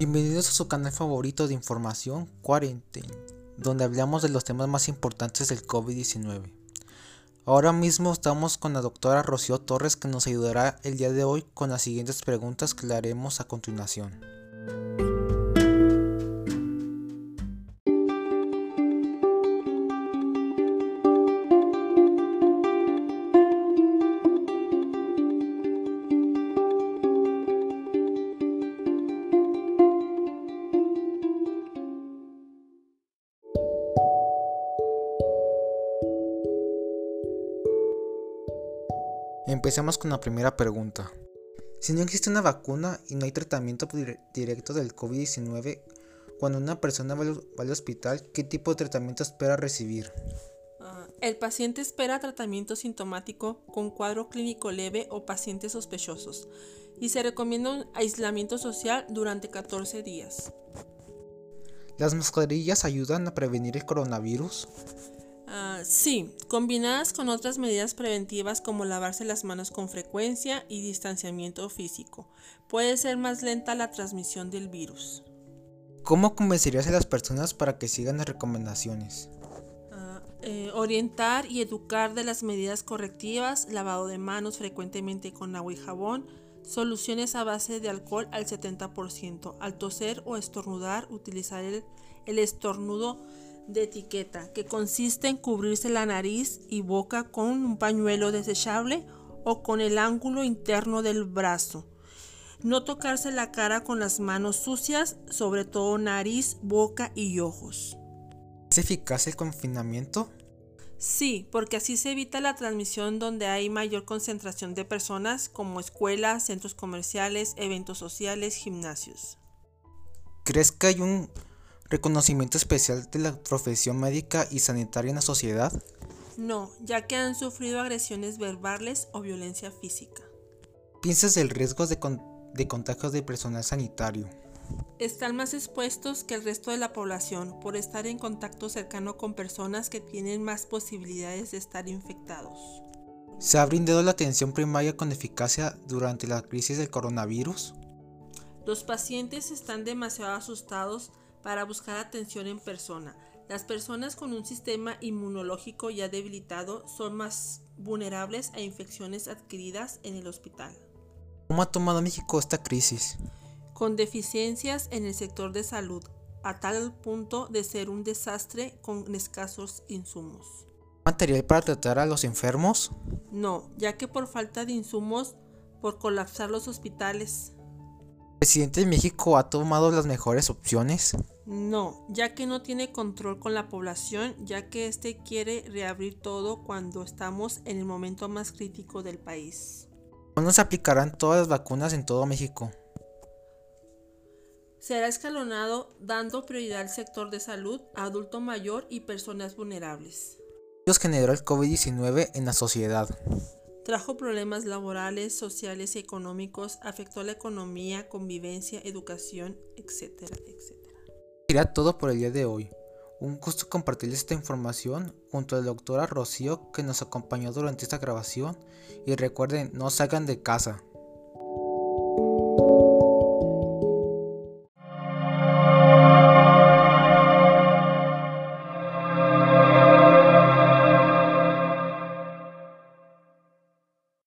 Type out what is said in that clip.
Bienvenidos a su canal favorito de información Quarantine, donde hablamos de los temas más importantes del COVID-19. Ahora mismo estamos con la doctora Rocío Torres que nos ayudará el día de hoy con las siguientes preguntas que le haremos a continuación. Empecemos con la primera pregunta. Si no existe una vacuna y no hay tratamiento directo del COVID-19, cuando una persona va al, hospital, ¿qué tipo de tratamiento espera recibir? Ah, el paciente espera tratamiento sintomático con cuadro clínico leve o pacientes sospechosos y se recomienda un aislamiento social durante 14 días. ¿Las mascarillas ayudan a prevenir el coronavirus? Sí, combinadas con otras medidas preventivas como lavarse las manos con frecuencia y distanciamiento físico, puede ser más lenta la transmisión del virus. ¿Cómo convencerías a las personas para que sigan las recomendaciones? Ah, eh, orientar y educar de las medidas correctivas, lavado de manos frecuentemente con agua y jabón, soluciones a base de alcohol al 70%, al toser o estornudar, utilizar el, el estornudo de etiqueta, que consiste en cubrirse la nariz y boca con un pañuelo desechable o con el ángulo interno del brazo. No tocarse la cara con las manos sucias, sobre todo nariz, boca y ojos. ¿Es eficaz el confinamiento? Sí, porque así se evita la transmisión donde hay mayor concentración de personas como escuelas, centros comerciales, eventos sociales, gimnasios. ¿Crees que hay un reconocimiento especial de la profesión médica y sanitaria en la sociedad? No, ya que han sufrido agresiones verbales o violencia física. ¿Piensas del riesgo de, de contagios de personal sanitario? Están más expuestos que el resto de la población por estar en contacto cercano con personas que tienen más posibilidades de estar infectados. ¿Se ha brindado la atención primaria con eficacia durante la crisis del coronavirus? Los pacientes están demasiado asustados para buscar atención en persona. Las personas con un sistema inmunológico ya debilitado son más vulnerables a infecciones adquiridas en el hospital. ¿Cómo ha tomado México esta crisis? Con deficiencias en el sector de salud, a tal punto de ser un desastre con escasos insumos. ¿Material para tratar a los enfermos? No, ya que por falta de insumos, por colapsar los hospitales, ¿El presidente de México ha tomado las mejores opciones? No, ya que no tiene control con la población, ya que éste quiere reabrir todo cuando estamos en el momento más crítico del país. ¿Cuándo se aplicarán todas las vacunas en todo México? Será escalonado dando prioridad al sector de salud, adulto mayor y personas vulnerables. ¿Qué generó el COVID-19 en la sociedad? Trajo problemas laborales, sociales y económicos, afectó la economía, convivencia, educación, etcétera, etcétera. Será todo por el día de hoy. Un gusto compartir esta información junto a la doctora Rocío que nos acompañó durante esta grabación y recuerden, no salgan de casa.